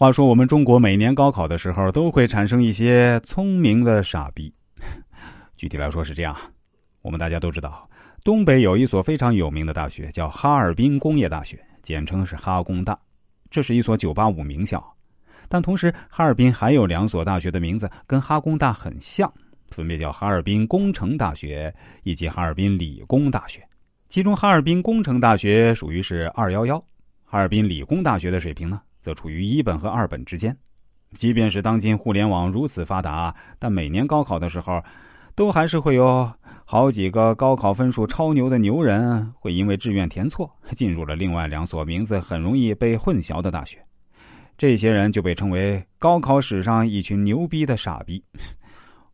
话说，我们中国每年高考的时候，都会产生一些聪明的傻逼。具体来说是这样：我们大家都知道，东北有一所非常有名的大学，叫哈尔滨工业大学，简称是哈工大。这是一所985名校，但同时，哈尔滨还有两所大学的名字跟哈工大很像，分别叫哈尔滨工程大学以及哈尔滨理工大学。其中，哈尔滨工程大学属于是211，哈尔滨理工大学的水平呢？则处于一本和二本之间，即便是当今互联网如此发达，但每年高考的时候，都还是会有好几个高考分数超牛的牛人，会因为志愿填错，进入了另外两所名字很容易被混淆的大学。这些人就被称为高考史上一群牛逼的傻逼。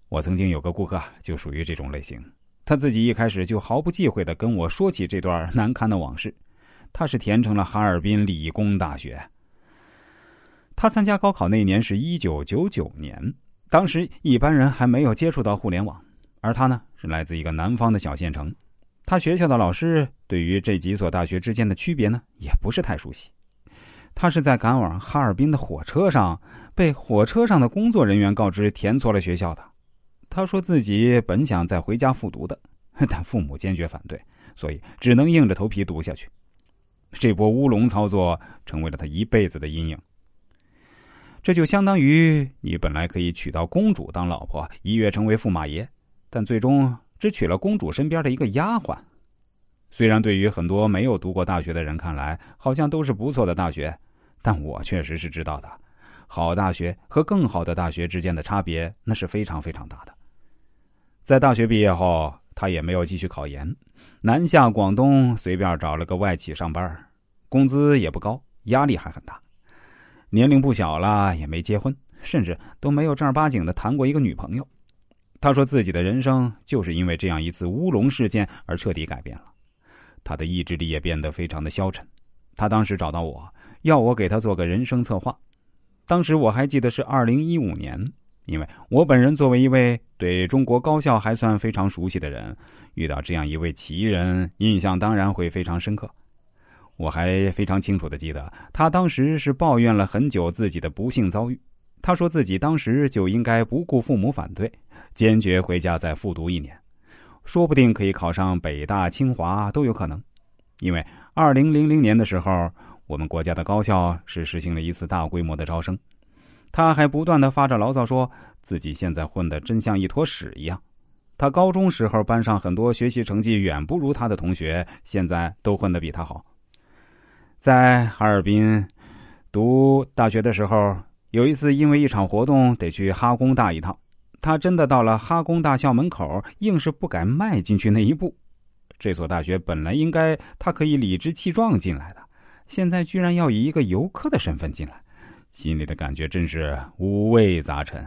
我曾经有个顾客就属于这种类型，他自己一开始就毫不忌讳的跟我说起这段难堪的往事。他是填成了哈尔滨理工大学。他参加高考那年是一九九九年，当时一般人还没有接触到互联网，而他呢是来自一个南方的小县城，他学校的老师对于这几所大学之间的区别呢也不是太熟悉。他是在赶往哈尔滨的火车上，被火车上的工作人员告知填错了学校的。他说自己本想再回家复读的，但父母坚决反对，所以只能硬着头皮读下去。这波乌龙操作成为了他一辈子的阴影。这就相当于你本来可以娶到公主当老婆，一跃成为驸马爷，但最终只娶了公主身边的一个丫鬟。虽然对于很多没有读过大学的人看来，好像都是不错的大学，但我确实是知道的，好大学和更好的大学之间的差别那是非常非常大的。在大学毕业后，他也没有继续考研，南下广东，随便找了个外企上班，工资也不高，压力还很大。年龄不小了，也没结婚，甚至都没有正儿八经的谈过一个女朋友。他说自己的人生就是因为这样一次乌龙事件而彻底改变了，他的意志力也变得非常的消沉。他当时找到我要我给他做个人生策划，当时我还记得是二零一五年，因为我本人作为一位对中国高校还算非常熟悉的人，遇到这样一位奇人，印象当然会非常深刻。我还非常清楚的记得，他当时是抱怨了很久自己的不幸遭遇。他说自己当时就应该不顾父母反对，坚决回家再复读一年，说不定可以考上北大、清华都有可能。因为二零零零年的时候，我们国家的高校是实行了一次大规模的招生。他还不断的发着牢骚，说自己现在混的真像一坨屎一样。他高中时候班上很多学习成绩远不如他的同学，现在都混得比他好。在哈尔滨读大学的时候，有一次因为一场活动得去哈工大一趟，他真的到了哈工大校门口，硬是不敢迈进去那一步。这所大学本来应该他可以理直气壮进来的，现在居然要以一个游客的身份进来，心里的感觉真是五味杂陈。